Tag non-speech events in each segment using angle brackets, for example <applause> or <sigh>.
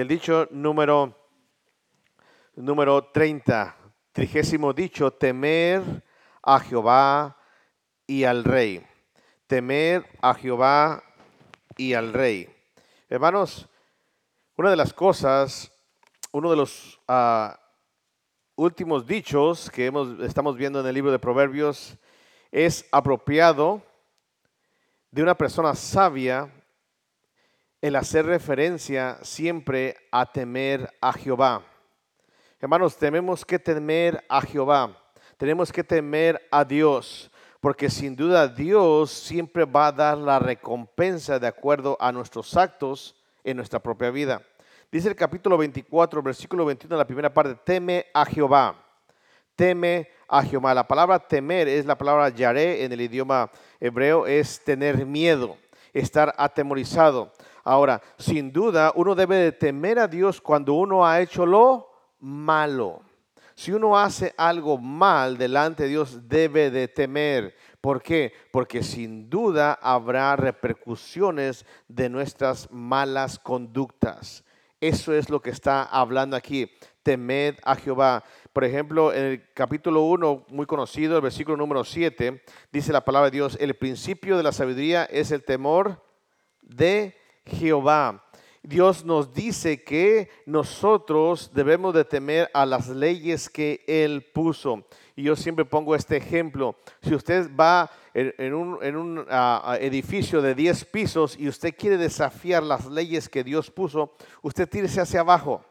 el dicho número, número 30, trigésimo dicho, temer a Jehová y al rey. Temer a Jehová y al rey. Hermanos, una de las cosas, uno de los ah, últimos dichos que hemos, estamos viendo en el libro de Proverbios es apropiado de una persona sabia el hacer referencia siempre a temer a Jehová. Hermanos, tenemos que temer a Jehová, tenemos que temer a Dios, porque sin duda Dios siempre va a dar la recompensa de acuerdo a nuestros actos en nuestra propia vida. Dice el capítulo 24, versículo 21, la primera parte, teme a Jehová, teme a Jehová. La palabra temer es la palabra yaré en el idioma hebreo, es tener miedo, estar atemorizado. Ahora, sin duda, uno debe de temer a Dios cuando uno ha hecho lo malo. Si uno hace algo mal delante de Dios, debe de temer. ¿Por qué? Porque sin duda habrá repercusiones de nuestras malas conductas. Eso es lo que está hablando aquí. Temed a Jehová. Por ejemplo, en el capítulo 1, muy conocido, el versículo número 7, dice la palabra de Dios, el principio de la sabiduría es el temor de Jehová. Dios nos dice que nosotros debemos de temer a las leyes que Él puso. Y yo siempre pongo este ejemplo. Si usted va en, un, edificio de 10 pisos y usted quiere desafiar las leyes que Dios puso, usted tírese hacia abajo.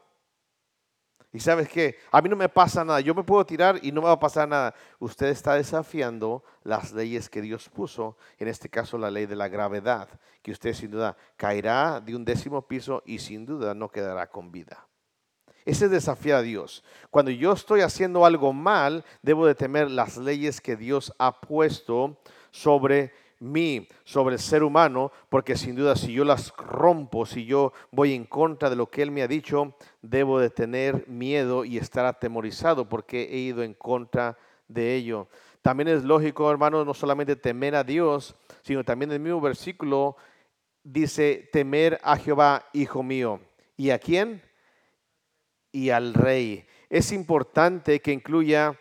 Y sabes que a mí no me pasa nada, yo me puedo tirar y no me va a pasar nada. Usted está desafiando las leyes que Dios puso, en este caso la ley de la gravedad, que usted sin duda caerá de un décimo piso y sin duda no quedará con vida. Ese es desafiar a Dios. Cuando yo estoy haciendo algo mal, debo de temer las leyes que Dios ha puesto sobre mí, sobre el ser humano, porque sin duda si yo las rompo, si yo voy en contra de lo que Él me ha dicho, debo de tener miedo y estar atemorizado porque he ido en contra de ello. También es lógico, hermanos, no solamente temer a Dios, sino también el mismo versículo dice, temer a Jehová, hijo mío. ¿Y a quién? Y al rey. Es importante que incluya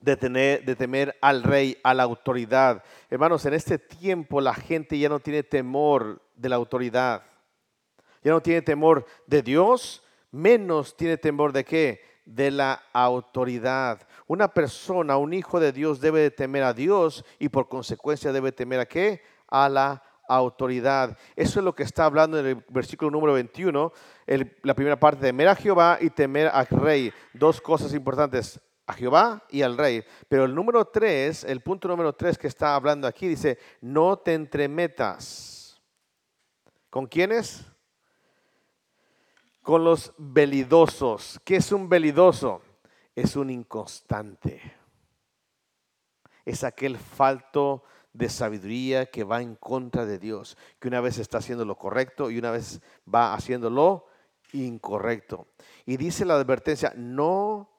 de, tener, de temer al rey, a la autoridad. Hermanos, en este tiempo la gente ya no tiene temor de la autoridad. Ya no tiene temor de Dios, menos tiene temor de qué? De la autoridad. Una persona, un hijo de Dios debe de temer a Dios y por consecuencia debe temer a qué? A la autoridad. Eso es lo que está hablando en el versículo número 21, la primera parte, temer a Jehová y temer al rey. Dos cosas importantes, a Jehová y al rey. Pero el número tres, el punto número tres que está hablando aquí dice, no te entremetas. ¿Con quiénes? Con los velidosos. ¿Qué es un velidoso? Es un inconstante. Es aquel falto de sabiduría que va en contra de Dios, que una vez está haciendo lo correcto y una vez va haciendo lo incorrecto. Y dice la advertencia, no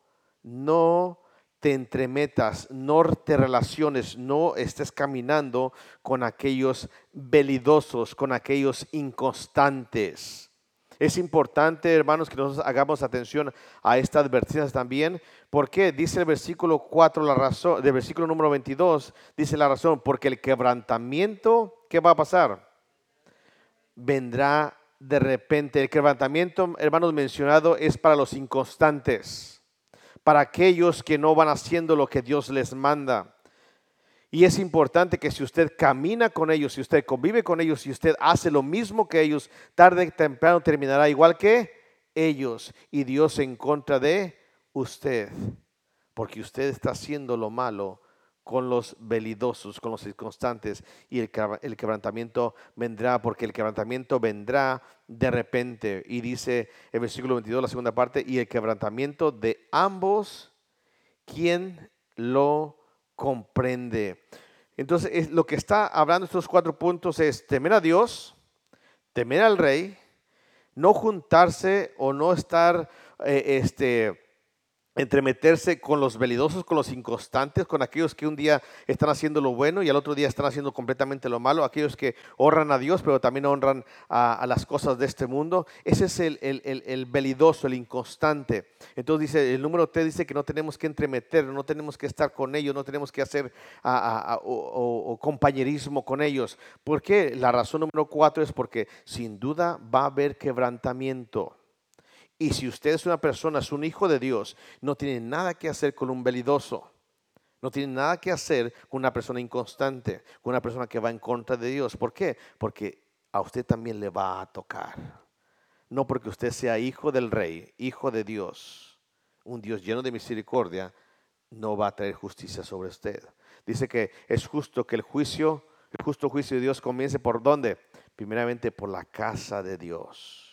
no te entremetas, no te relaciones, no estés caminando con aquellos velidosos, con aquellos inconstantes. Es importante, hermanos, que nosotros hagamos atención a estas advertencias también, porque dice el versículo 4, la razón, del versículo número 22, dice la razón, porque el quebrantamiento, ¿qué va a pasar? Vendrá de repente. El quebrantamiento, hermanos, mencionado es para los inconstantes para aquellos que no van haciendo lo que Dios les manda. Y es importante que si usted camina con ellos, si usted convive con ellos, si usted hace lo mismo que ellos, tarde o temprano terminará igual que ellos y Dios en contra de usted, porque usted está haciendo lo malo con los velidosos, con los inconstantes, y el, el, quebrantamiento vendrá, porque el quebrantamiento vendrá de repente. Y dice el versículo 22, la segunda parte, y el quebrantamiento de ambos, ¿quién lo comprende? Entonces, lo que está hablando estos cuatro puntos es temer a Dios, temer al rey, no juntarse o no estar eh, este, entremeterse con los velidosos, con los inconstantes, con aquellos que un día están haciendo lo bueno y al otro día están haciendo completamente lo malo, aquellos que honran a Dios pero también honran a, las cosas de este mundo. Ese es el, el, velidoso, el inconstante. Entonces dice, el número 3 dice que no tenemos que entremeter, no tenemos que estar con ellos, no tenemos que hacer o, compañerismo con ellos. ¿Por qué? La razón número 4 es porque sin duda va a haber quebrantamiento. Y si usted es una persona, es un hijo de Dios, no tiene nada que hacer con un velidoso. No tiene nada que hacer con una persona inconstante, con una persona que va en contra de Dios. ¿Por qué? Porque a usted también le va a tocar. No porque usted sea hijo del rey, hijo de Dios, un Dios lleno de misericordia, no va a traer justicia sobre usted. Dice que es justo que el juicio, el justo juicio de Dios comience por dónde? Primeramente por la casa de Dios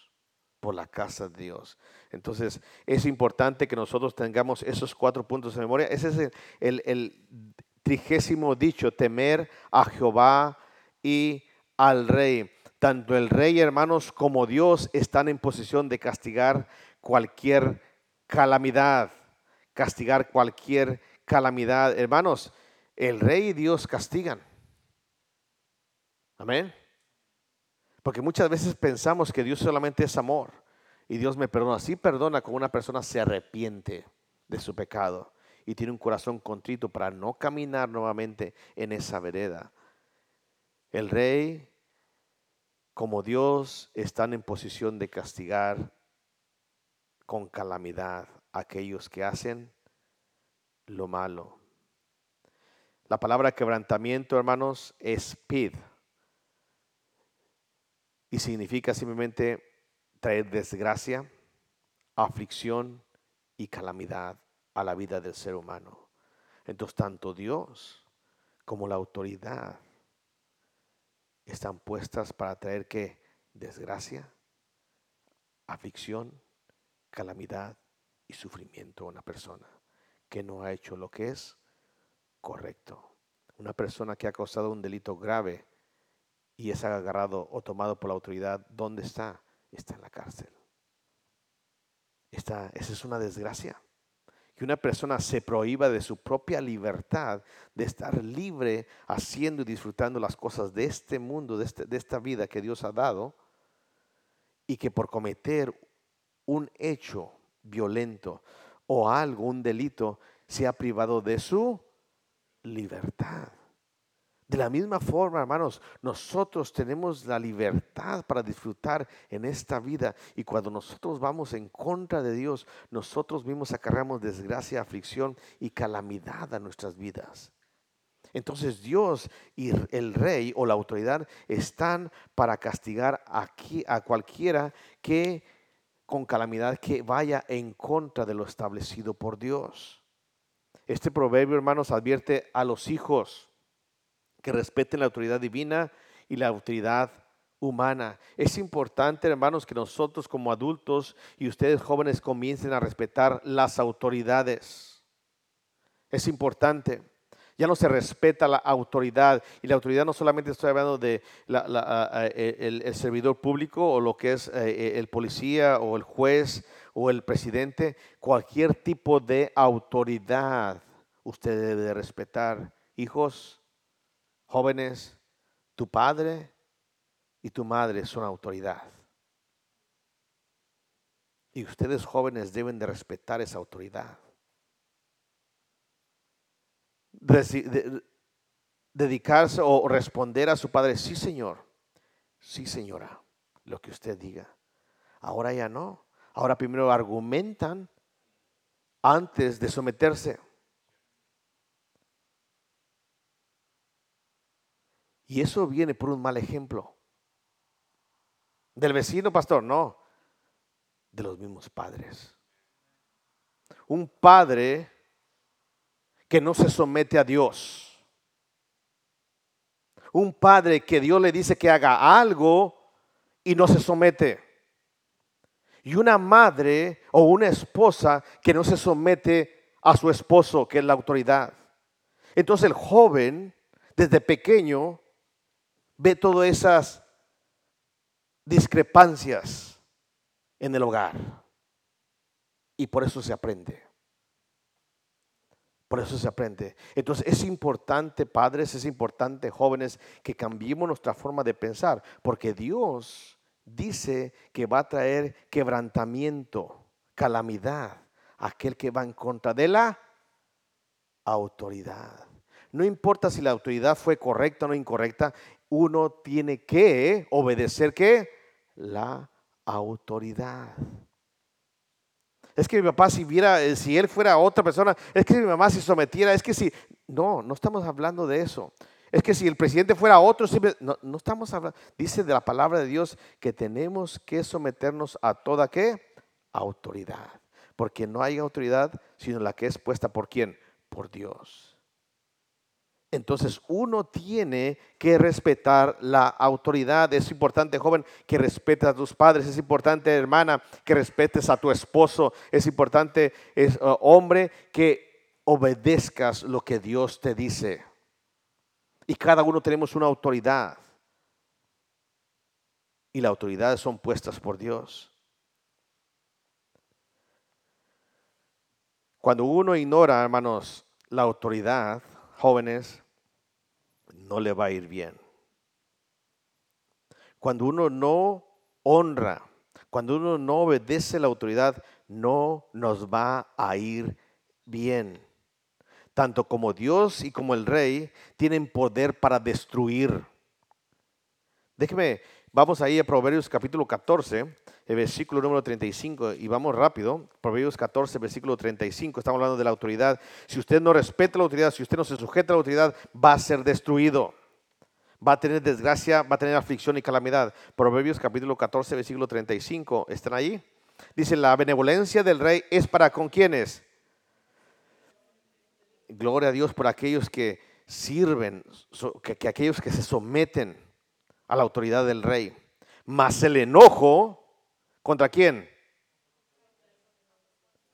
por la casa de Dios. Entonces, es importante que nosotros tengamos esos cuatro puntos de memoria. Ese es el, trigésimo dicho, temer a Jehová y al rey. Tanto el rey, hermanos, como Dios están en posición de castigar cualquier calamidad, castigar cualquier calamidad. Hermanos, el rey y Dios castigan. Amén. Porque muchas veces pensamos que Dios solamente es amor y Dios me perdona. Sí perdona cuando una persona se arrepiente de su pecado y tiene un corazón contrito para no caminar nuevamente en esa vereda. El rey, como Dios, están en posición de castigar con calamidad a aquellos que hacen lo malo. La palabra quebrantamiento, hermanos, es pid y significa simplemente traer desgracia, aflicción y calamidad a la vida del ser humano. Entonces, tanto Dios como la autoridad están puestas para traer que desgracia, aflicción, calamidad y sufrimiento a una persona que no ha hecho lo que es correcto. Una persona que ha causado un delito grave y es agarrado o tomado por la autoridad, ¿dónde está? Está en la cárcel. esa es una desgracia. Que una persona se prohíba de su propia libertad, de estar libre haciendo y disfrutando las cosas de este mundo, de, este, de esta vida que Dios ha dado, y que por cometer un hecho violento o algo, un delito, sea privado de su libertad. De la misma forma, hermanos, nosotros tenemos la libertad para disfrutar en esta vida y cuando nosotros vamos en contra de Dios, nosotros mismos acarreamos desgracia, aflicción y calamidad a nuestras vidas. Entonces Dios y el rey o la autoridad están para castigar aquí a cualquiera que con calamidad que vaya en contra de lo establecido por Dios. Este proverbio, hermanos, advierte a los hijos que respeten la autoridad divina y la autoridad humana. Es importante, hermanos, que nosotros como adultos y ustedes jóvenes comiencen a respetar las autoridades. Es importante. Ya no se respeta la autoridad. Y la autoridad no solamente estoy hablando de el, servidor público o lo que es eh, eh, el policía o el juez o el presidente. Cualquier tipo de autoridad usted debe respetar. Hijos, Jóvenes, tu padre y tu madre son autoridad. Y ustedes jóvenes deben de respetar esa autoridad. dedicarse o responder a su padre, sí señor, sí señora, lo que usted diga. Ahora ya no. Ahora primero argumentan antes de someterse. Y eso viene por un mal ejemplo. Del vecino, pastor, no. De los mismos padres. Un padre que no se somete a Dios. Un padre que Dios le dice que haga algo y no se somete. Y una madre o una esposa que no se somete a su esposo, que es la autoridad. Entonces el joven, desde pequeño, ve todas esas discrepancias en el hogar. Y por eso se aprende. Por eso se aprende. Entonces es importante, padres, es importante, jóvenes, que cambiemos nuestra forma de pensar, porque Dios dice que va a traer quebrantamiento, calamidad, aquel que va en contra de la autoridad. No importa si la autoridad fue correcta o no incorrecta, uno tiene que obedecer que la autoridad. Es que mi papá si viera, eh, si él fuera otra persona, es que mi mamá se sometiera, es que si, no, no estamos hablando de eso. Es que si el presidente fuera otro, no, no estamos hablando, dice de la palabra de Dios que tenemos que someternos a toda qué? Autoridad. Porque no hay autoridad sino la que es puesta por quién? Por Dios. Entonces uno tiene que respetar la autoridad. Es importante, joven, que respetes a tus padres. Es importante, hermana, que respetes a tu esposo. Es importante, es, uh, hombre, que obedezcas lo que Dios te dice. Y cada uno tenemos una autoridad. Y las autoridades son puestas por Dios. Cuando uno ignora, hermanos, la autoridad, jóvenes, no le va a ir bien. Cuando uno no honra, cuando uno no obedece la autoridad, no nos va a ir bien. Tanto como Dios y como el rey tienen poder para destruir. Déjeme, vamos ahí a Proverbios capítulo 14, el versículo número 35, y vamos rápido. Proverbios 14, versículo 35, estamos hablando de la autoridad. Si usted no respeta la autoridad, si usted no se sujeta a la autoridad, va a ser destruido. Va a tener desgracia, va a tener aflicción y calamidad. Proverbios capítulo 14, versículo 35, ¿están ahí? Dice, la benevolencia del rey es para con quienes. Gloria a Dios por aquellos que sirven, que, que aquellos que se someten a la autoridad del rey. Mas el enojo ¿Contra quién?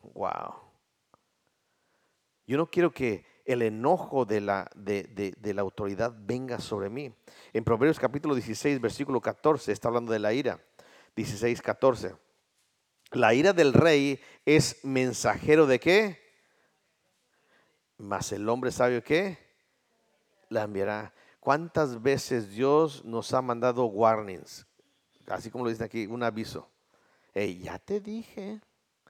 Wow. Yo no quiero que el enojo de la, de, la autoridad venga sobre mí. En Proverbios capítulo 16, versículo 14, está hablando de la ira. 16, 14. La ira del rey es mensajero de qué? Mas el hombre sabio qué? La enviará. ¿Cuántas veces Dios nos ha mandado warnings? Así como lo dice aquí, un aviso. Ey, ya te dije.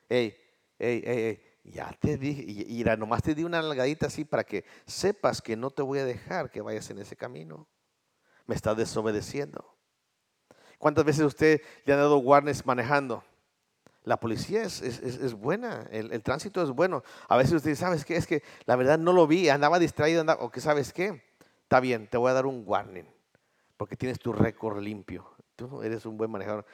Ey, ey, ey, ya te dije. Y, nomás te di una nalgadita así para que sepas que no te voy a dejar que vayas en ese camino. Me estás desobedeciendo. ¿Cuántas veces usted le ha dado guarnes manejando? La policía es, buena, el, tránsito es bueno. A veces usted dice, ¿sabes qué? Es que la verdad no lo vi, andaba distraído, o que sabes qué, está bien, te voy a dar un warning, porque tienes tu récord limpio tú eres un buen manejador.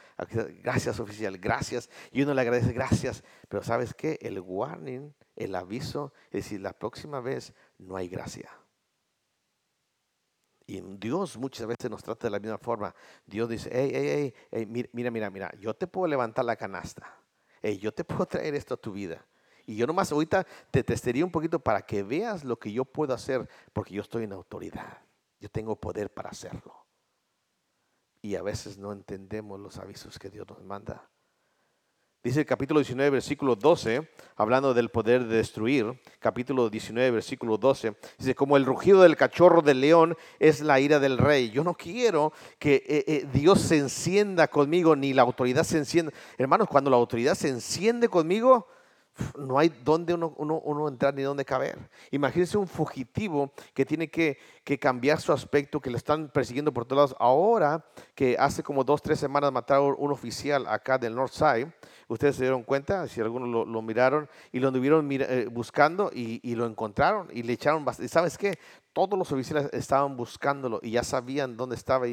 Gracias, oficial, gracias. Y uno le agradece, gracias. Pero ¿sabes qué? El warning, el aviso, es decir, la próxima vez no hay gracia. Y Dios muchas veces nos trata de la misma forma. Dios dice, hey, hey, hey, mira, mira, mira, yo te puedo levantar la canasta. Hey, yo te puedo traer esto a tu vida. Y yo nomás ahorita te testería un poquito para que veas lo que yo puedo hacer, porque yo estoy en autoridad. Yo tengo poder para hacerlo y a veces no entendemos los avisos que Dios nos manda. Dice el capítulo 19, versículo 12, hablando del poder de destruir, capítulo 19, versículo 12, dice, como el rugido del cachorro del león es la ira del rey. Yo no quiero que eh, eh, Dios se encienda conmigo, ni la autoridad se encienda. Hermanos, cuando la autoridad se enciende conmigo, no hay dónde uno, entrar ni dónde caber. Imagínense un fugitivo que tiene que, cambiar su aspecto, que le están persiguiendo por todos lados. Ahora que hace como dos, tres semanas mataron un oficial acá del Northside, ustedes se dieron cuenta, si algunos lo, miraron, y lo anduvieron eh, buscando y, lo encontraron y le echaron bastante. ¿Y sabes qué? Todos los oficiales estaban buscándolo y ya sabían dónde estaba.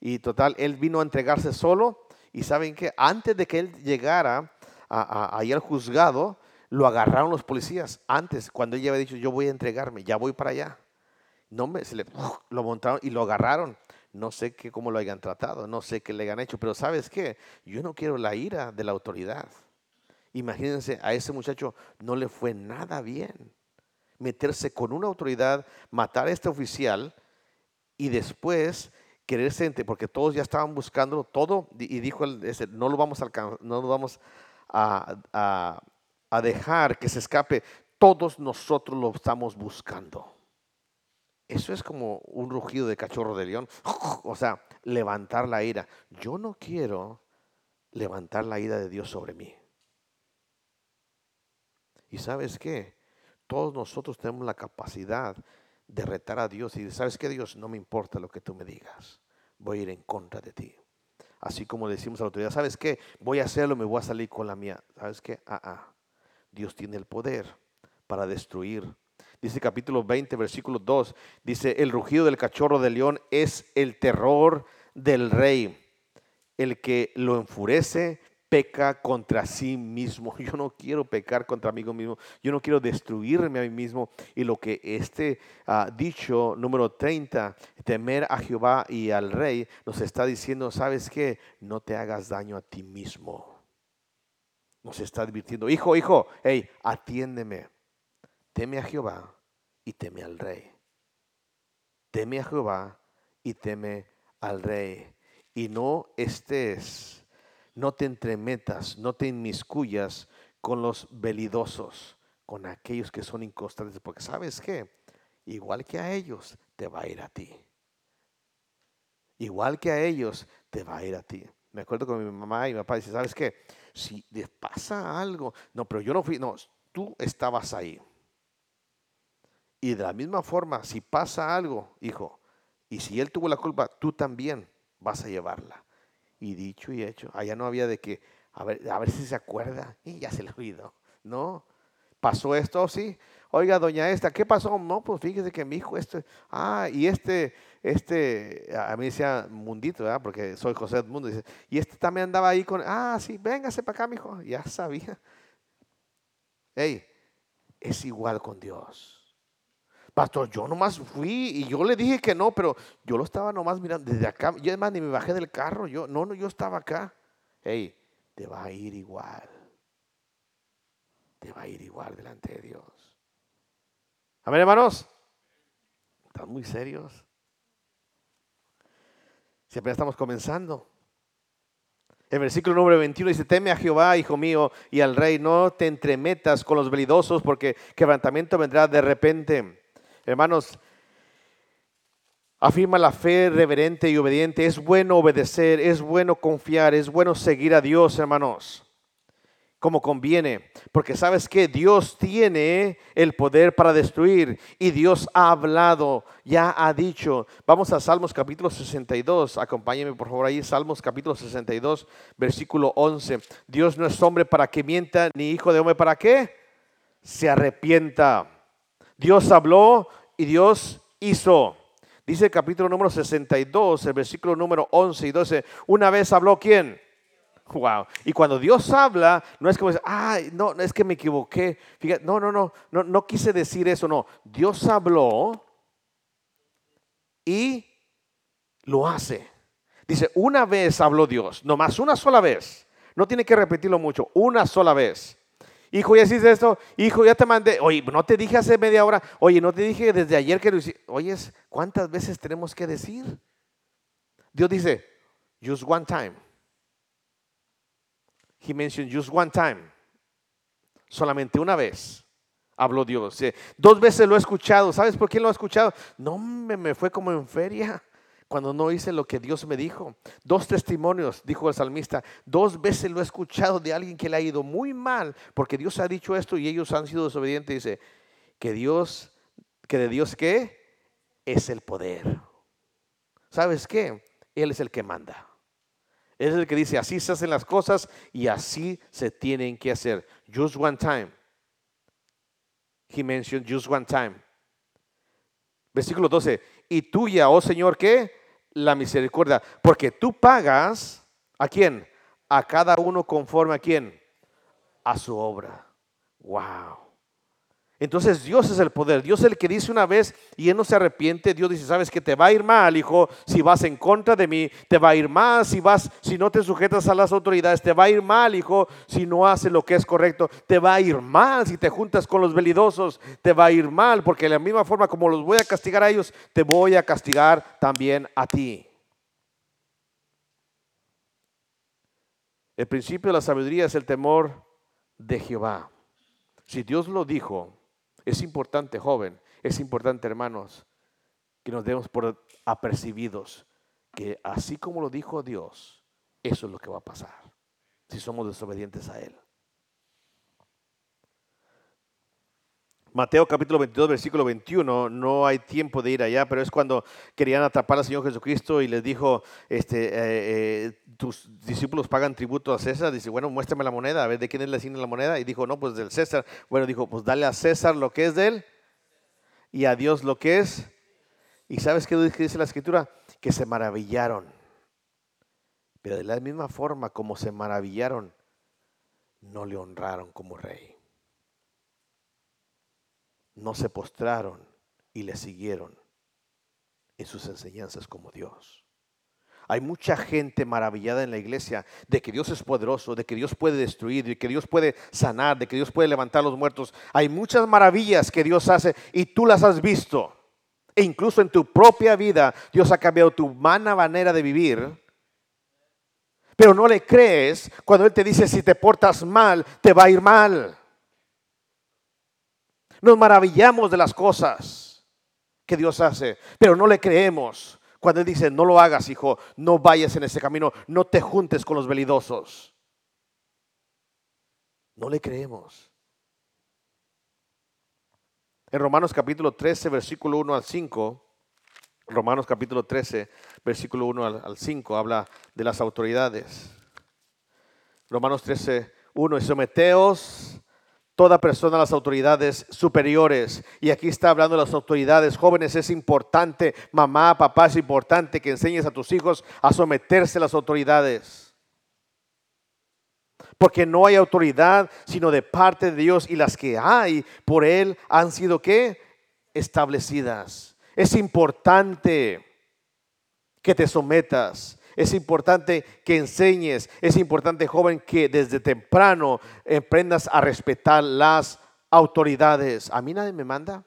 Y, total, él vino a entregarse solo. Y saben que antes de que él llegara ahí al juzgado, lo agarraron los policías antes, cuando ella había dicho, yo voy a entregarme, ya voy para allá. No me, se le, lo montaron y lo agarraron. No sé qué, cómo lo hayan tratado, no sé qué le hayan hecho, pero ¿sabes qué? Yo no quiero la ira de la autoridad. Imagínense, a ese muchacho no le fue nada bien meterse con una autoridad, matar a este oficial y después quererse, porque todos ya estaban buscándolo todo, y dijo, no lo vamos a, no lo vamos a dejar que se escape. todos nosotros lo estamos buscando. Eso es como un rugido de cachorro de león. <laughs> O sea, levantar la ira. Yo no quiero levantar la ira de Dios sobre mí. Y sabes qué? Todos nosotros tenemos la capacidad de retar a Dios y decir, ¿sabes qué Dios? No me importa lo que tú me digas. Voy a ir en contra de ti. Así como decimos a la autoridad, ¿sabes qué? Voy a hacerlo, me voy a salir con la mía. ¿Sabes qué? Ah, ah. Dios tiene el poder para destruir. Dice capítulo 20, versículo 2, dice, el rugido del cachorro de león es el terror del rey. El que lo enfurece peca contra sí mismo. <laughs> Yo no quiero pecar contra mí mismo. Yo no quiero destruirme a mí mismo. Y lo que este dicho número 30, temer a Jehová y al rey, nos está diciendo, ¿sabes qué? No te hagas daño a ti mismo. Nos está advirtiendo, hijo, hijo, hey, atiéndeme. Teme a Jehová y teme al rey. Teme a Jehová y teme al rey. Y no estés no te entremetas, no te inmiscuyas con los velidosos, con aquellos que son inconstantes, porque sabes que igual que a ellos te va a ir a ti. Igual que a ellos te va a ir a ti. Me acuerdo con mi mamá y mi papá dice, ¿sabes qué? Si les pasa algo, no, pero yo no fui, no, tú estabas ahí. Y de la misma forma, si pasa algo, hijo, y si él tuvo la culpa, tú también vas a llevarla. Y dicho y hecho, allá no había de que, a ver, a ver si se acuerda, y ya se le olvidó. No, pasó esto, sí. Oiga, doña esta, ¿qué pasó? No, pues fíjese que mi hijo, este, ah, y este, este, a mí decía Mundito, ¿verdad? Porque soy José Mundo, dice, y este también andaba ahí con, ah, sí, véngase para acá, mi hijo, ya sabía. Hey, es igual con Dios. Pastor, yo nomás fui y yo le dije que no, pero yo lo estaba nomás mirando desde acá. Yo además ni me bajé del carro. Yo, no, no, yo estaba acá. Hey, te va a ir igual. Te va a ir igual delante de Dios. Amén, hermanos. Están muy serios. Siempre estamos comenzando. El versículo número 21 dice, teme a Jehová, hijo mío, y al rey, no te entremetas con los velidosos, porque quebrantamiento vendrá de repente. Hermanos, afirma la fe reverente y obediente. Es bueno obedecer, es bueno confiar, es bueno seguir a Dios, hermanos, como conviene. Porque sabes que Dios tiene el poder para destruir y Dios ha hablado, ya ha dicho. Vamos a Salmos capítulo 62. Acompáñenme por favor ahí, Salmos capítulo 62, versículo 11. Dios no es hombre para que mienta, ni hijo de hombre para que se arrepienta. Dios habló y Dios hizo. Dice el capítulo número 62, el versículo número 11 y 12. Una vez habló quién? Wow. Y cuando Dios habla, no es como, ay, no, es que me equivoqué. Fíjate, no, no, no, no, no quise decir eso, no. Dios habló y lo hace. Dice, una vez habló Dios, nomás una sola vez. No tiene que repetirlo mucho, una sola vez. Hijo, ya hiciste esto. Hijo, ya te mandé. Oye, no te dije hace media hora. Oye, no te dije desde ayer que lo hiciste. Oye, ¿cuántas veces tenemos que decir? Dios dice, just one time. He mentioned just one time. Solamente una vez habló Dios. Dos veces lo he escuchado. ¿Sabes por qué lo he escuchado? No me, me fue como en feria cuando no hice lo que Dios me dijo. Dos testimonios, dijo el salmista, dos veces lo he escuchado de alguien que le ha ido muy mal, porque Dios ha dicho esto y ellos han sido desobedientes. Dice, que Dios, que de Dios qué? Es el poder. ¿Sabes qué? Él es el que manda. Es el que dice, así se hacen las cosas y así se tienen que hacer. Just one time. He mentioned just one time. Versículo 12. Y tuya, oh Señor, ¿qué? la misericordia, porque tú pagas a quién? A cada uno conforme a quién? A su obra. Wow. Entonces Dios es el poder. Dios es el que dice una vez y él no se arrepiente. Dios dice, sabes que te va a ir mal, hijo, si vas en contra de mí. Te va a ir mal si vas, si no te sujetas a las autoridades. Te va a ir mal, hijo, si no haces lo que es correcto. Te va a ir mal si te juntas con los velidosos. Te va a ir mal porque de la misma forma como los voy a castigar a ellos, te voy a castigar también a ti. El principio de la sabiduría es el temor de Jehová. Si Dios lo dijo, Es importante, joven, es importante, hermanos, que nos demos por apercibidos que así como lo dijo Dios, eso es lo que va a pasar si somos desobedientes a Él. Mateo capítulo 22, versículo 21, no hay tiempo de ir allá, pero es cuando querían atrapar al Señor Jesucristo y les dijo, este, eh, eh, tus discípulos pagan tributo a César. Dice, bueno, muéstrame la moneda, a ver de quién es la signo la moneda. Y dijo, no, pues del César. Bueno, dijo, pues dale a César lo que es de él y a Dios lo que es. ¿Y sabes qué dice la escritura? Que se maravillaron. Pero de la misma forma como se maravillaron, no le honraron como rey no se postraron y le siguieron en sus enseñanzas como Dios. Hay mucha gente maravillada en la iglesia de que Dios es poderoso, de que Dios puede destruir, de que Dios puede sanar, de que Dios puede levantar a los muertos. Hay muchas maravillas que Dios hace y tú las has visto. E incluso en tu propia vida Dios ha cambiado tu mana manera de vivir. Pero no le crees cuando Él te dice si te portas mal, te va a ir mal. Nos maravillamos de las cosas que Dios hace, pero no le creemos. Cuando Él dice, no lo hagas, hijo, no vayas en ese camino, no te juntes con los velidosos. No le creemos. En Romanos capítulo 13, versículo 1 al 5, Romanos capítulo 13, versículo 1 al, 5, habla de las autoridades. Romanos 13, 1, y someteos toda persona a las autoridades superiores. Y aquí está hablando de las autoridades jóvenes. Es importante, mamá, papá, es importante que enseñes a tus hijos a someterse a las autoridades. Porque no hay autoridad sino de parte de Dios y las que hay por Él han sido qué? Establecidas. Es importante que te sometas. Es importante que enseñes, es importante, joven, que desde temprano emprendas a respetar las autoridades. A mí nadie me manda.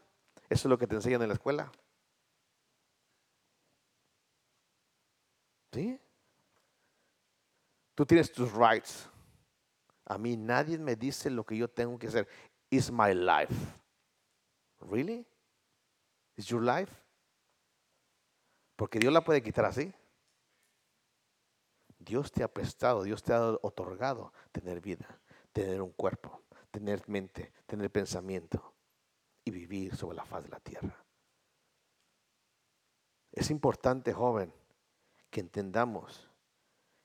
Eso es lo que te enseñan en la escuela. ¿Sí? Tú tienes tus rights. A mí nadie me dice lo que yo tengo que hacer. It's my life. Really? Is your life? Porque Dios la puede quitar así. Dios te ha prestado, Dios te ha otorgado tener vida, tener un cuerpo, tener mente, tener pensamiento y vivir sobre la faz de la tierra. Es importante, joven, que entendamos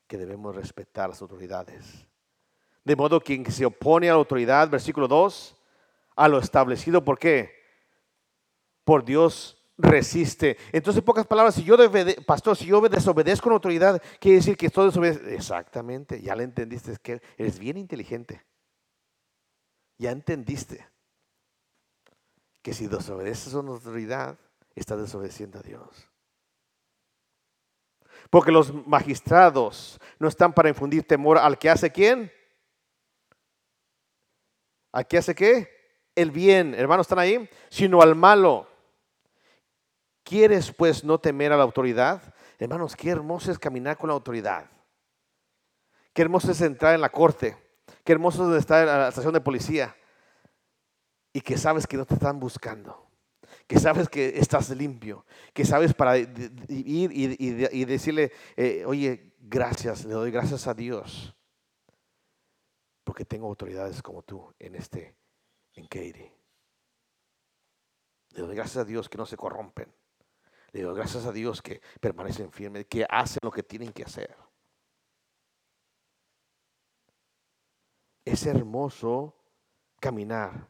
que debemos respetar las autoridades. De modo que quien se opone a la autoridad, versículo 2, a lo establecido, ¿por qué? Por Dios resiste. Entonces, en pocas palabras, si yo, pastor, si yo desobedezco una autoridad, quiere decir que estoy desobedeciendo. Exactamente, ya le entendiste, es que eres bien inteligente. Ya entendiste que si desobedeces una autoridad, estás desobedeciendo a Dios. Porque los magistrados no están para infundir temor al que hace quién. ¿Al que hace qué? El bien, hermanos, ¿están ahí? Sino al malo. ¿Quieres pues no temer a la autoridad? Hermanos, qué hermoso es caminar con la autoridad. Qué hermoso es entrar en la corte. Qué hermoso es estar en la estación de policía. Y que sabes que no te están buscando. Que sabes que estás limpio. Que sabes para ir y, decirle, eh, oye, gracias, le doy gracias a Dios. Porque tengo autoridades como tú en este, en Katie. Le doy gracias a Dios que no se corrompen gracias a Dios que permanecen firmes, que hacen lo que tienen que hacer. Es hermoso caminar.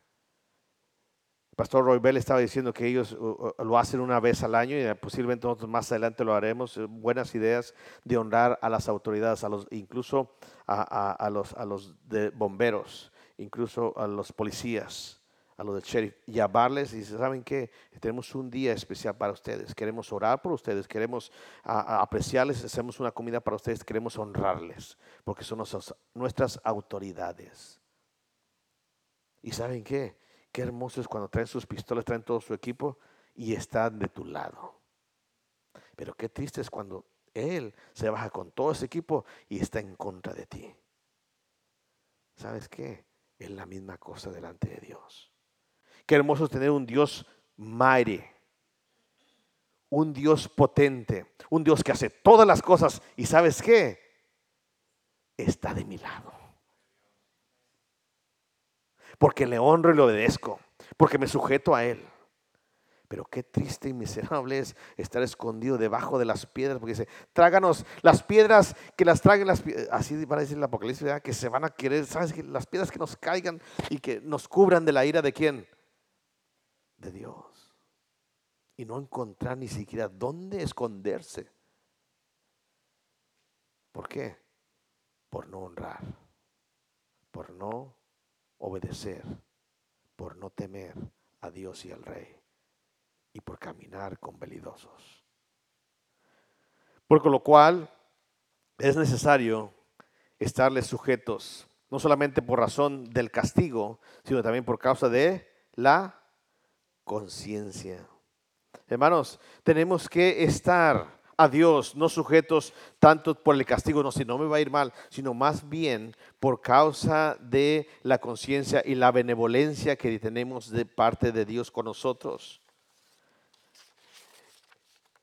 Pastor Roy Bell estaba diciendo que ellos uh, uh, lo hacen una vez al año y posiblemente nosotros más adelante lo haremos. Eh, buenas ideas de honrar a las autoridades, a los, incluso a, los, bomberos, incluso a los policías a los del sheriff, llamarles y ¿saben qué? Tenemos un día especial para ustedes, queremos orar por ustedes, queremos apreciarles, hacemos una comida para ustedes, queremos honrarles, porque son nuestras, autoridades. ¿Y saben qué? Qué hermoso es cuando traen sus pistolas, traen todo su equipo y están de tu lado. Pero qué triste es cuando él se baja con todo ese equipo y está en contra de ti. ¿Sabes qué? Es la misma cosa delante de Dios Qué hermoso es tener un Dios mighty, un Dios potente, un Dios que hace todas las cosas y sabes qué, está de mi lado. Porque le honro y le obedezco, porque me sujeto a Él. Pero qué triste y miserable es estar escondido debajo de las piedras, porque dice, tráganos las piedras, que las traguen las piedras, así van a decir el Apocalipsis, que se van a querer, ¿sabes? Las piedras que nos caigan y que nos cubran de la ira de quién? De Dios. Y no encontrar ni siquiera dónde esconderse. ¿Por qué? Por no honrar, por no obedecer, por no temer a Dios y al Rey y por caminar con velidosos. Por lo cual es necesario estarles sujetos, no solamente por razón del castigo, sino también por causa de la conciencia. Hermanos, tenemos que estar a Dios, no sujetos tanto por el castigo, no, si no me va a ir mal, sino más bien por causa de la conciencia y la benevolencia que tenemos de parte de Dios con nosotros.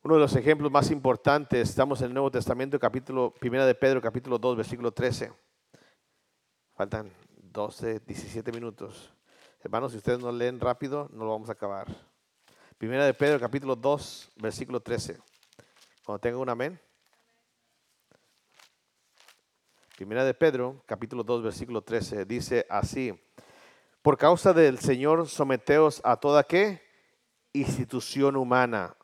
Uno de los ejemplos más importantes, estamos en el Nuevo Testamento, capítulo 1 de Pedro, capítulo 2, versículo 13. Faltan 12, 17 minutos. Hermanos, si ustedes no leen rápido, no lo vamos a acabar. Primera de Pedro, capítulo 2, versículo 13. Cuando tenga un amén. Primera de Pedro, capítulo 2, versículo 13, dice así, por causa del Señor someteos a toda qué institución humana,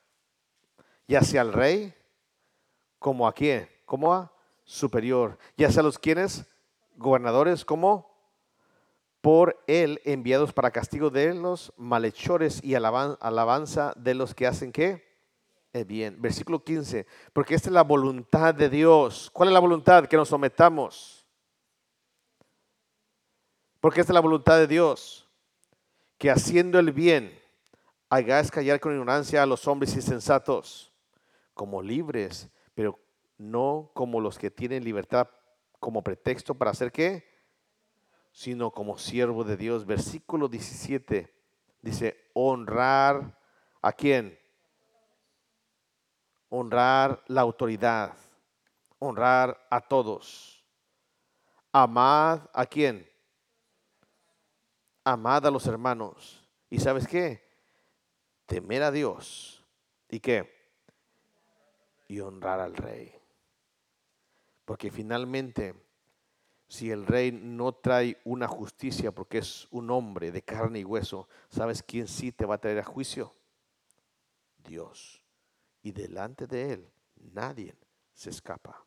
ya sea al rey, como a quién, como a superior, ya sea los quienes, gobernadores, como por él enviados para castigo de los malhechores y alabanza de los que hacen qué? El bien. Versículo 15, porque esta es la voluntad de Dios. ¿Cuál es la voluntad? Que nos sometamos. Porque esta es la voluntad de Dios, que haciendo el bien, hagáis callar con ignorancia a los hombres insensatos como libres, pero no como los que tienen libertad como pretexto para hacer qué, sino como siervo de Dios. Versículo 17 dice, honrar a quién? Honrar la autoridad, honrar a todos. Amad a quién? Amad a los hermanos. ¿Y sabes qué? Temer a Dios. ¿Y qué? y honrar al rey. Porque finalmente, si el rey no trae una justicia porque es un hombre de carne y hueso, ¿sabes quién sí te va a traer a juicio? Dios. Y delante de él nadie se escapa.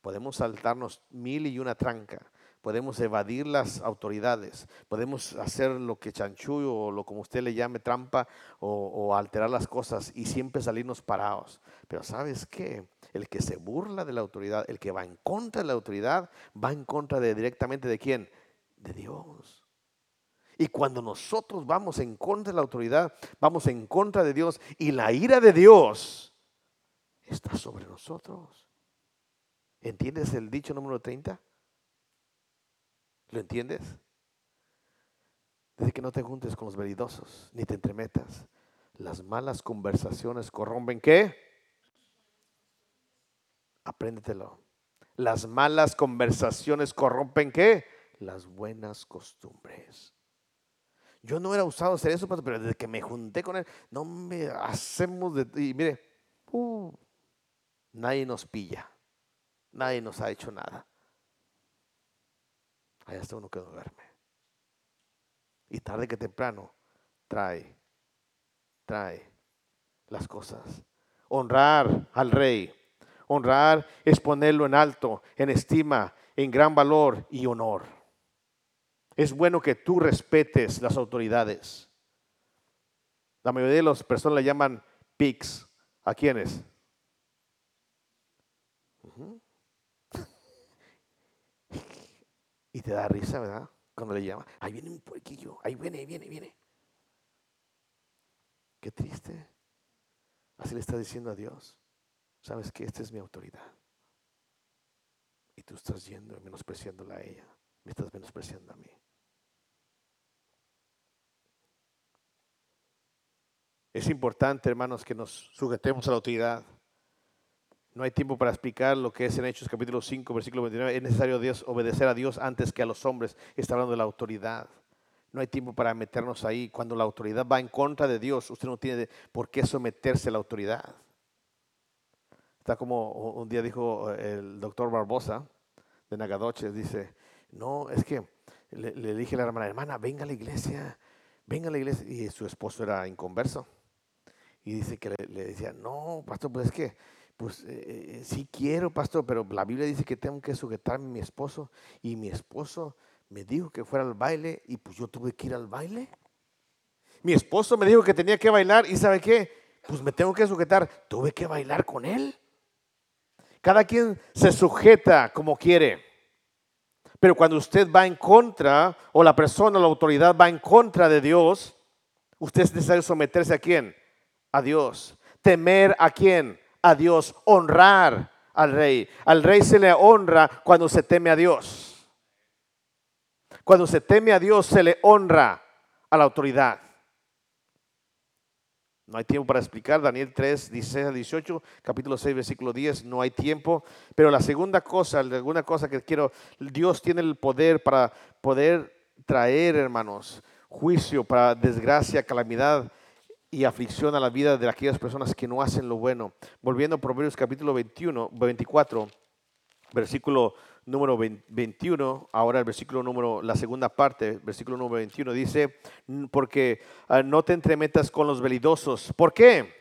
Podemos saltarnos mil y una tranca, podemos evadir las autoridades, podemos hacer lo que chanchu o lo como usted le llame trampa o, alterar las cosas y siempre salirnos parados. Pero sabes qué? El que se burla de la autoridad, el que va en contra de la autoridad, va en contra de directamente de quién? De Dios. Y cuando nosotros vamos en contra de la autoridad, vamos en contra de Dios y la ira de Dios está sobre nosotros. ¿Entiendes el dicho número 30? ¿Lo entiendes? Dice que no te juntes con los veridosos, ni te entremetas. Las malas conversaciones corrompen qué? Apréndetelo. Las malas conversaciones corrompen qué? Las buenas costumbres. Yo no era usado hacer eso, pero desde que me junté con él, no me hacemos de... Y mire, uh, nadie nos pilla. Nadie nos ha hecho nada. Allá está uno que duerme. Y tarde que temprano trae, trae las cosas. Honrar al rey. Honrar es ponerlo en alto, en estima, en gran valor y honor. Es bueno que tú respetes las autoridades. La mayoría de las personas le llaman pigs. ¿A quiénes? Y te da risa, ¿verdad? Cuando le llama, ahí viene un puerquillo, ahí viene, viene, viene. Qué triste. Así le está diciendo a Dios, sabes que esta es mi autoridad. Y tú estás yendo y menospreciándola a ella, me estás menospreciando a mí. Es importante, hermanos, que nos sujetemos a la autoridad. No hay tiempo para explicar lo que es en Hechos capítulo 5, versículo 29. Es necesario Dios, obedecer a Dios antes que a los hombres. Está hablando de la autoridad. No hay tiempo para meternos ahí. Cuando la autoridad va en contra de Dios, usted no tiene por qué someterse a la autoridad. Está como un día dijo el doctor Barbosa de Nagadoches, dice, no, es que le, dije a la hermana, hermana, venga a la iglesia, venga a la iglesia. Y su esposo era inconverso. Y dice que le, decía, no, pastor, pues es que, pues eh, eh, sí quiero, pastor, pero la Biblia dice que tengo que sujetarme a mi esposo. Y mi esposo me dijo que fuera al baile y pues yo tuve que ir al baile. Mi esposo me dijo que tenía que bailar y ¿sabe qué? Pues me tengo que sujetar. Tuve que bailar con él. Cada quien se sujeta como quiere. Pero cuando usted va en contra, o la persona, la autoridad va en contra de Dios, usted es necesario someterse a quién? A Dios. Temer a quién? A Dios. Honrar al rey. Al rey se le honra cuando se teme a Dios. Cuando se teme a Dios, se le honra a la autoridad. No hay tiempo para explicar. Daniel 3, 16 a 18, capítulo 6, versículo 10. No hay tiempo. Pero la segunda cosa, la segunda cosa que quiero, Dios tiene el poder para poder traer, hermanos, juicio para desgracia, calamidad y aflicción a la vida de aquellas personas que no hacen lo bueno. Volviendo a Proverbios capítulo 21, 24, versículo número 21, ahora el versículo número, la segunda parte, versículo número 21, dice, porque ah, no te entremetas con los velidosos. ¿Por qué?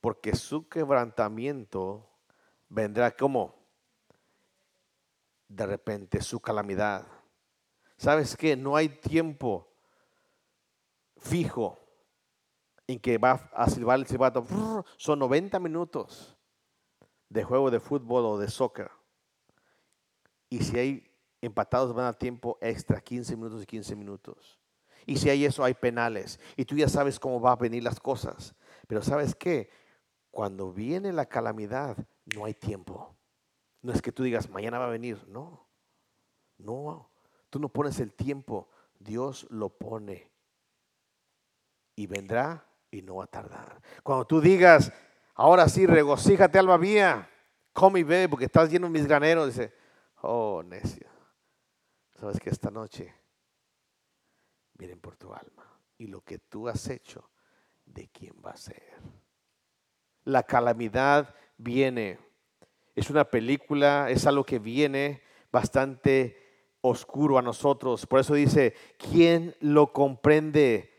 Porque su quebrantamiento vendrá como de repente su calamidad. ¿Sabes qué? No hay tiempo fijo en que va a silbar el silbato. Son 90 minutos de juego de fútbol o de soccer. Y si hay empatados van a tiempo extra, 15 minutos y 15 minutos. Y si hay eso, hay penales. Y tú ya sabes cómo van a venir las cosas. Pero ¿sabes qué? Cuando viene la calamidad, no hay tiempo. No es que tú digas, mañana va a venir. No. No. Tú no pones el tiempo. Dios lo pone. Y vendrá y no va a tardar. Cuando tú digas, ahora sí, regocíjate, alma mía. Come y ve porque estás lleno de mis graneros. Dice, Oh, necio. Sabes que esta noche miren por tu alma y lo que tú has hecho, de quién va a ser. La calamidad viene. Es una película, es algo que viene bastante oscuro a nosotros. Por eso dice, ¿quién lo comprende?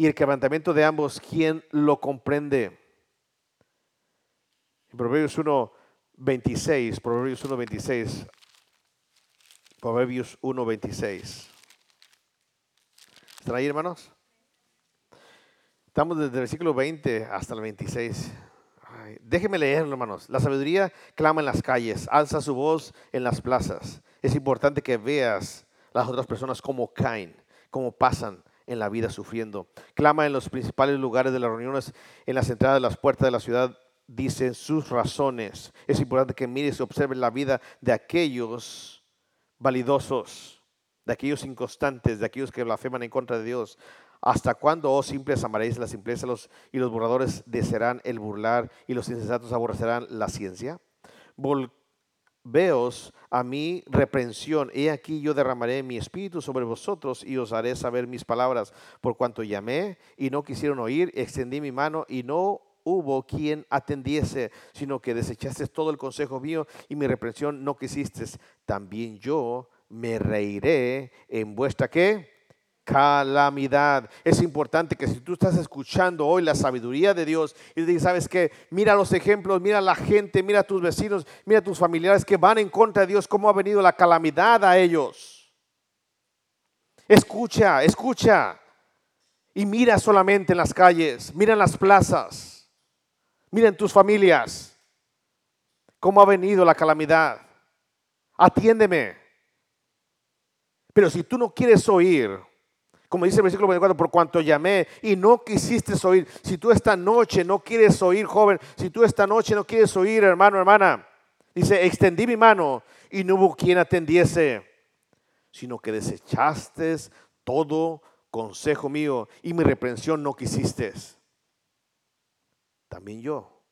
Y el quebrantamiento de ambos, ¿quién lo comprende? En Proverbios 1, 26, Proverbios 1, 26, Proverbios 1.26. ¿Están ahí, hermanos? Estamos desde el versículo 20 hasta el 26. déjenme leerlo, hermanos. La sabiduría clama en las calles, alza su voz en las plazas. Es importante que veas las otras personas cómo caen, cómo pasan en la vida sufriendo. Clama en los principales lugares de las reuniones, en las entradas de las puertas de la ciudad, dicen sus razones. Es importante que mires y observes la vida de aquellos validosos, de aquellos inconstantes, de aquellos que blasfeman en contra de Dios. ¿Hasta cuándo, oh simples, amaréis la simpleza y los burladores desearán el burlar y los insensatos aborrecerán la ciencia? Volveos a mi reprensión. He aquí yo derramaré mi espíritu sobre vosotros y os haré saber mis palabras. Por cuanto llamé y no quisieron oír, extendí mi mano y no hubo quien atendiese, sino que desechaste todo el consejo mío y mi reprensión no quisiste. También yo me reiré en vuestra qué? Calamidad. Es importante que si tú estás escuchando hoy la sabiduría de Dios y dices, ¿sabes qué? Mira los ejemplos, mira la gente, mira tus vecinos, mira tus familiares que van en contra de Dios, cómo ha venido la calamidad a ellos. Escucha, escucha. Y mira solamente en las calles, mira en las plazas. Miren tus familias, cómo ha venido la calamidad. Atiéndeme. Pero si tú no quieres oír, como dice el versículo 24, por cuanto llamé y no quisiste oír, si tú esta noche no quieres oír, joven, si tú esta noche no quieres oír, hermano, hermana, dice, extendí mi mano y no hubo quien atendiese, sino que desechaste todo consejo mío y mi reprensión no quisiste. también yo,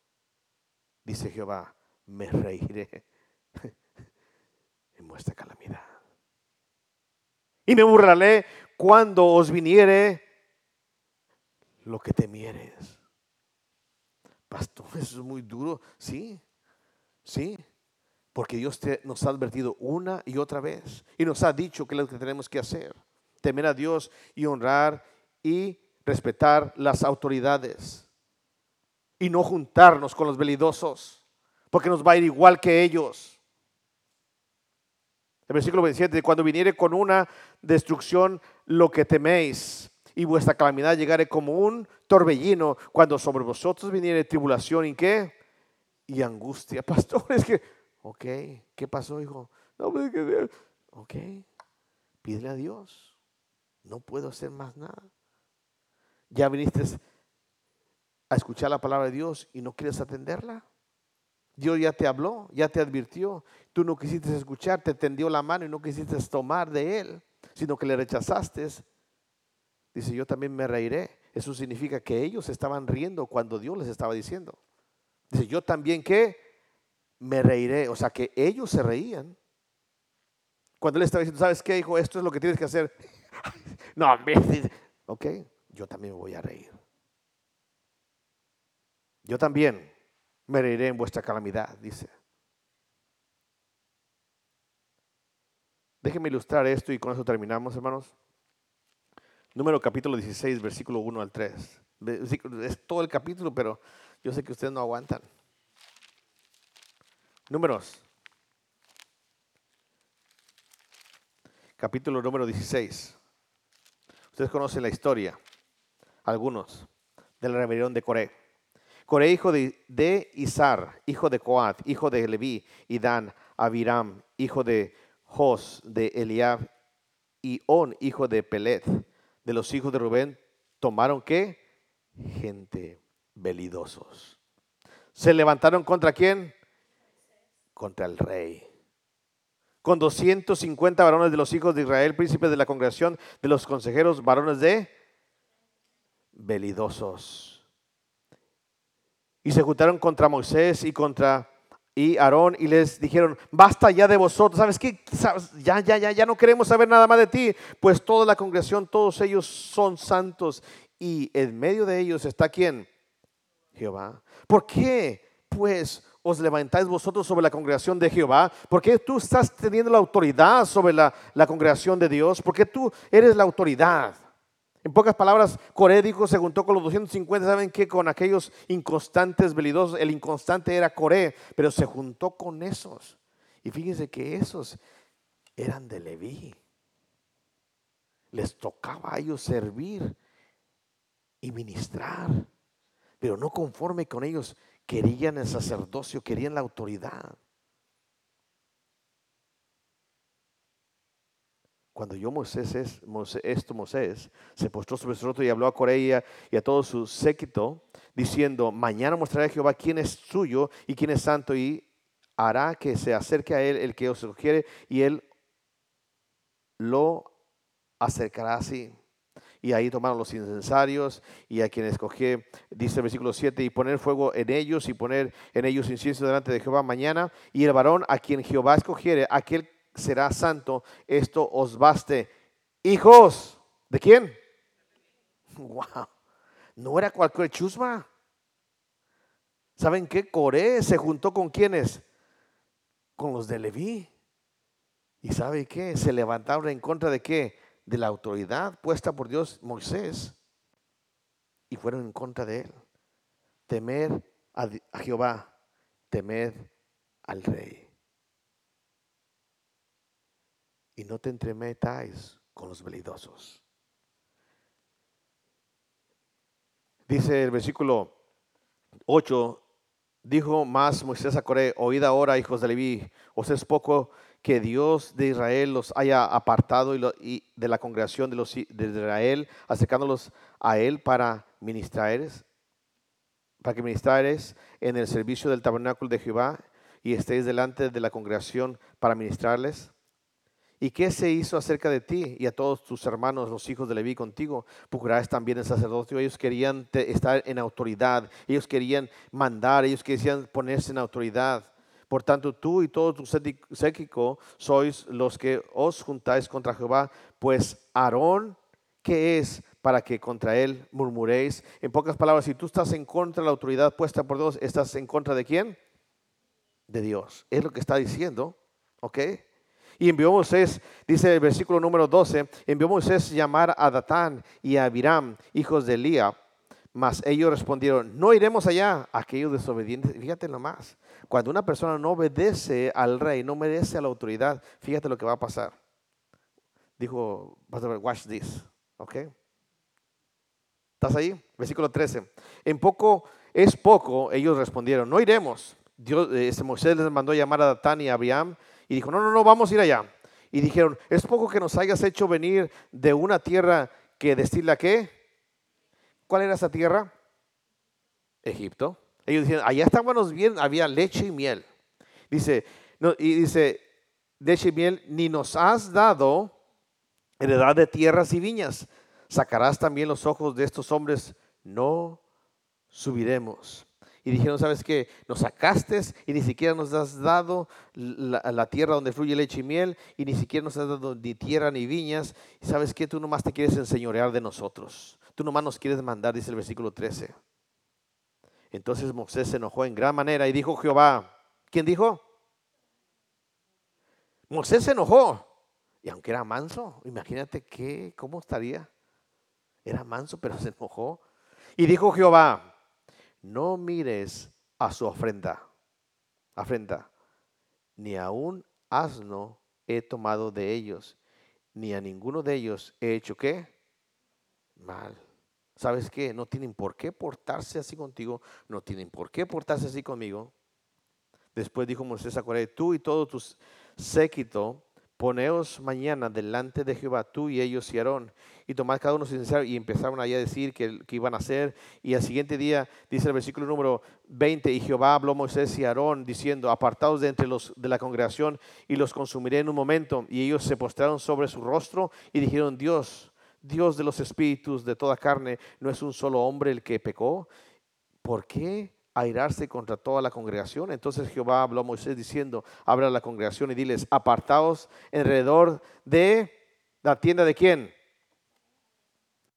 dice Jehová, me reiré <laughs> en vuestra calamidad. Y me burlaré cuando os viniere lo que temieres. Pastor, <laughs> eso es muy duro. Sí, sí. Porque Dios nos ha advertido una y otra vez. Y nos ha dicho que es lo que tenemos que hacer. Temer a Dios y honrar y respetar las autoridades. Y no juntarnos con los velidosos. Porque nos va a ir igual que ellos. El versículo 27, cuando viniere con una destrucción lo que teméis y vuestra calamidad llegare como un torbellino, cuando sobre vosotros viniere tribulación y qué? Y angustia. <laughs> Pastores que, ok, ¿qué pasó, hijo? No, pues, ok, pídele a Dios. No puedo hacer más nada. Ya viniste a escuchar la palabra de Dios y no quieres atenderla. Dios ya te habló, ya te advirtió. Tú no quisiste escuchar, te tendió la mano y no quisiste tomar de él, sino que le rechazaste. Dice, yo también me reiré. Eso significa que ellos estaban riendo cuando Dios les estaba diciendo. Dice, yo también que me reiré. O sea, que ellos se reían. Cuando él estaba diciendo, ¿sabes qué, hijo? Esto es lo que tienes que hacer. <laughs> no, ok, yo también me voy a reír. Yo también me reiré en vuestra calamidad, dice. Déjenme ilustrar esto y con eso terminamos, hermanos. Número capítulo 16, versículo 1 al 3. Es todo el capítulo, pero yo sé que ustedes no aguantan. Números. Capítulo número 16. Ustedes conocen la historia, algunos, de la rebelión de Coré. Coré, hijo de, de Izar, hijo de Coat, hijo de Leví, y Dan, Abiram, hijo de Jos, de Eliab, y On, hijo de Pelet de los hijos de Rubén tomaron qué? Gente velidosos. ¿Se levantaron contra quién? Contra el rey. Con 250 varones de los hijos de Israel, príncipes de la congregación, de los consejeros, varones de velidosos. Y se juntaron contra Moisés y contra y Aarón y les dijeron, basta ya de vosotros, ¿sabes qué? Ya, ya, ya, ya no queremos saber nada más de ti, pues toda la congregación, todos ellos son santos y en medio de ellos está quién? Jehová. ¿Por qué pues os levantáis vosotros sobre la congregación de Jehová? ¿Por qué tú estás teniendo la autoridad sobre la, la congregación de Dios? Porque tú eres la autoridad. En pocas palabras, Coré dijo, se juntó con los 250, ¿saben qué? Con aquellos inconstantes, velidosos. El inconstante era Coré, pero se juntó con esos. Y fíjense que esos eran de Leví. Les tocaba a ellos servir y ministrar, pero no conforme con ellos, querían el sacerdocio, querían la autoridad. Cuando yo Moisés, es, esto Moisés, se postró sobre su rostro y habló a Corea y a todo su séquito, diciendo, mañana mostraré a Jehová quién es suyo y quién es santo y hará que se acerque a él el que os quiere y él lo acercará así. Y ahí tomaron los incensarios y a quien escogió, dice el versículo 7, y poner fuego en ellos y poner en ellos incienso delante de Jehová mañana. Y el varón a quien Jehová escogiere, aquel será santo, esto os baste. Hijos, ¿de quién? <laughs> Wow, no era cualquier chusma. ¿Saben qué? Coré se juntó con quienes? Con los de Leví. ¿Y sabe qué? Se levantaron en contra de qué? De la autoridad puesta por Dios Moisés. Y fueron en contra de él. Temer a, a Jehová, temer al rey. Y no te entremetáis con los velidosos. Dice el versículo 8, dijo más Moisés a Coré, oíd ahora, hijos de Leví, os es poco que Dios de Israel los haya apartado y, de la congregación de, los, de Israel, acercándolos a él para ministrar, para que ministrares en el servicio del tabernáculo de Jehová y estéis delante de la congregación para ministrarles ¿Y qué se hizo acerca de ti y a todos tus hermanos, los hijos de Leví contigo? Procurarás también el sacerdocio. Ellos querían estar en autoridad, ellos querían mandar, ellos querían ponerse en autoridad. Por tanto, tú y todo tu séquico sois los que os juntáis contra Jehová, pues Aarón, ¿qué es para que contra él murmuréis? En pocas palabras, si tú estás en contra de la autoridad puesta por Dios, ¿estás en contra de quién? De Dios. Es lo que está diciendo, ¿ok? Y envió Moisés, dice el versículo número 12, envió Moisés llamar a Datán y a Abiram, hijos de Elía. Mas ellos respondieron, no iremos allá, aquellos desobedientes. Fíjate nomás, cuando una persona no obedece al rey, no obedece a la autoridad, fíjate lo que va a pasar. Dijo, watch this, ¿ok? ¿Estás ahí? Versículo 13. En poco, es poco, ellos respondieron, no iremos. Dios, este Moisés les mandó llamar a Datán y a Abiram y dijo, no, no, no, vamos a ir allá. Y dijeron, es poco que nos hayas hecho venir de una tierra que destila qué? ¿Cuál era esa tierra? Egipto. Ellos dijeron, allá estábamos bien, había leche y miel. Dice, no, y dice, leche y miel, ni nos has dado heredad de tierras y viñas. Sacarás también los ojos de estos hombres, no subiremos y dijeron, ¿sabes qué? Nos sacaste y ni siquiera nos has dado la, tierra donde fluye leche y miel y ni siquiera nos has dado ni tierra ni viñas. Y sabes qué? Tú nomás te quieres enseñorear de nosotros. Tú nomás nos quieres mandar, dice el versículo 13. Entonces Moisés se enojó en gran manera y dijo Jehová, ¿quién dijo? Moisés se enojó. Y aunque era manso, imagínate qué, cómo estaría. Era manso, pero se enojó. Y dijo Jehová, no mires a su ofrenda, ofrenda, ni a un asno he tomado de ellos, ni a ninguno de ellos he hecho qué? Mal. ¿Sabes qué? No tienen por qué portarse así contigo, no tienen por qué portarse así conmigo. Después dijo Moisés a Coré, tú y todo tu séquito Poneos mañana delante de Jehová, tú y ellos y Aarón, y tomad cada uno su y empezaron allá a decir que, iban a hacer. Y al siguiente día, dice el versículo número 20, y Jehová habló a Moisés y Aarón, diciendo, apartaos de entre los de la congregación, y los consumiré en un momento. Y ellos se postraron sobre su rostro y dijeron, Dios, Dios de los espíritus de toda carne, ¿no es un solo hombre el que pecó? ¿Por qué airarse contra toda la congregación. Entonces Jehová habló a Moisés diciendo, habla a la congregación y diles, apartaos alrededor de la tienda de quién?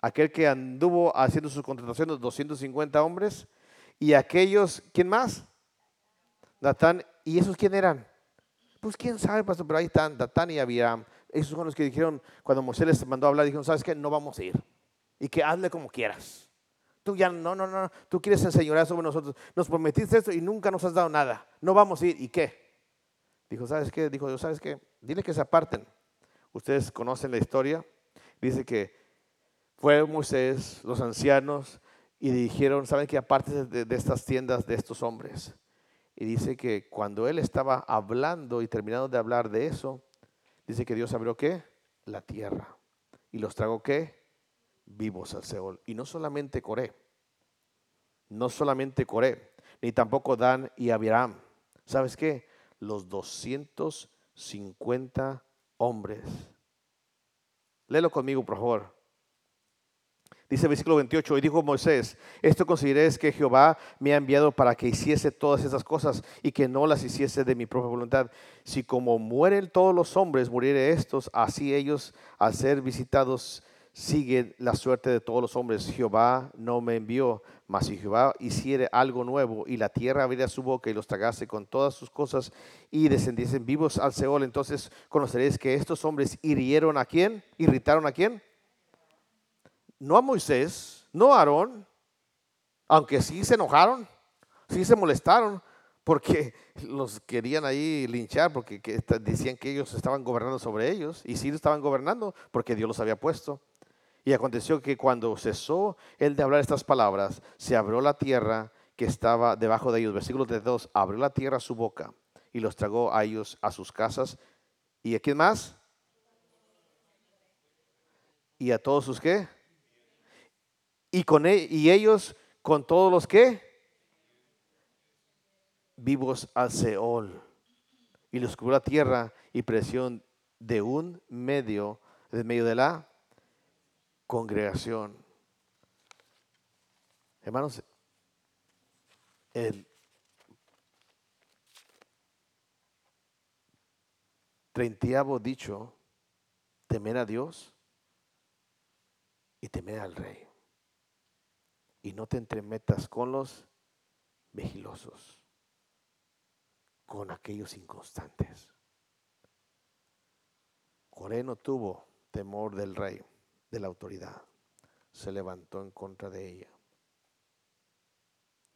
Aquel que anduvo haciendo sus contrataciones, 250 hombres, y aquellos, ¿quién más? Datán, ¿y esos quién eran? Pues quién sabe, pastor, pero ahí están, Datán y Abiram. Esos son los que dijeron, cuando Moisés les mandó a hablar, dijeron, ¿sabes qué? No vamos a ir. Y que hazle como quieras. Ya, no, no, no, tú quieres enseñar sobre nosotros. Nos prometiste esto y nunca nos has dado nada. No vamos a ir. ¿Y qué? Dijo, ¿sabes qué? Dijo, ¿sabes qué? Dile que se aparten. Ustedes conocen la historia. Dice que fue Moisés, los ancianos, y dijeron, ¿saben qué? Aparte de, de estas tiendas de estos hombres. Y dice que cuando él estaba hablando y terminando de hablar de eso, dice que Dios abrió qué? La tierra. Y los tragó qué? Vivos al Seol. Y no solamente Coré, no solamente Coré, ni tampoco Dan y Abiram. ¿Sabes qué? Los 250 hombres. Léelo conmigo, por favor. Dice el versículo 28, y dijo Moisés, esto consideré que Jehová me ha enviado para que hiciese todas esas cosas y que no las hiciese de mi propia voluntad. Si como mueren todos los hombres, muriere estos, así ellos al ser visitados sigue la suerte de todos los hombres. Jehová no me envió, mas si Jehová hiciere algo nuevo y la tierra abriera su boca y los tragase con todas sus cosas y descendiesen vivos al Seol, entonces conoceréis que estos hombres hirieron a quién, irritaron a quién. No a Moisés, no a Aarón, aunque sí se enojaron, sí se molestaron, porque los querían ahí linchar, porque decían que ellos estaban gobernando sobre ellos, y sí estaban gobernando porque Dios los había puesto. Y aconteció que cuando cesó él de hablar estas palabras, se abrió la tierra que estaba debajo de ellos. Versículo 32, abrió la tierra su boca y los tragó a ellos a sus casas. ¿Y a quién más? ¿Y a todos sus qué? Y, con e, y ellos con todos los que vivos al Seol. Y los cubrió la tierra y presión de un medio, de medio de la congregación. Hermanos, el treintiavo dicho, temer a Dios y temer al rey. Y no te entremetas con los vigilosos, con aquellos inconstantes. Coré no tuvo temor del rey, de la autoridad. Se levantó en contra de ella.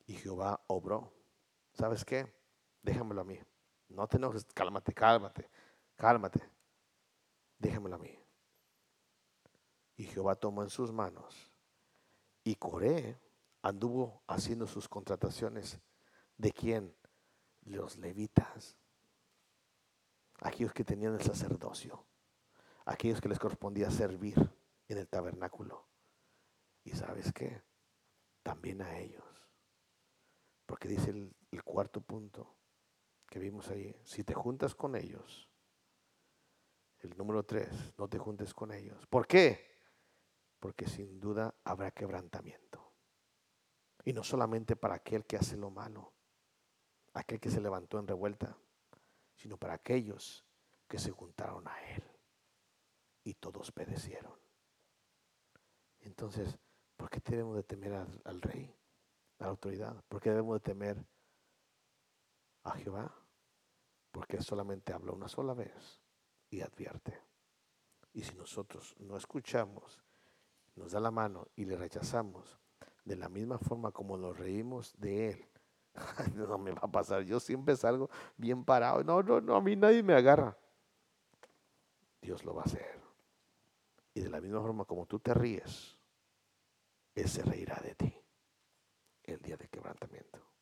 Y Jehová obró. ¿Sabes qué? Déjamelo a mí. No te enojes, cálmate, cálmate, cálmate. Déjamelo a mí. Y Jehová tomó en sus manos. Y Coré anduvo haciendo sus contrataciones. ¿De quién? Los levitas. Aquellos que tenían el sacerdocio. Aquellos que les correspondía servir en el tabernáculo. Y sabes qué? También a ellos. Porque dice el, cuarto punto que vimos ahí. Si te juntas con ellos. El número tres, no te juntes con ellos. ¿Por qué? porque sin duda habrá quebrantamiento. Y no solamente para aquel que hace lo malo, aquel que se levantó en revuelta, sino para aquellos que se juntaron a él y todos perecieron. Entonces, ¿por qué debemos de temer al, rey, a la autoridad? ¿Por qué debemos de temer a Jehová? Porque solamente habla una sola vez y advierte. Y si nosotros no escuchamos nos da la mano y le rechazamos, de la misma forma como nos reímos de él, <laughs> no me va a pasar, yo siempre salgo bien parado, no, no, no, a mí nadie me agarra. Dios lo va a hacer. Y de la misma forma como tú te ríes, Él se reirá de ti el día de quebrantamiento.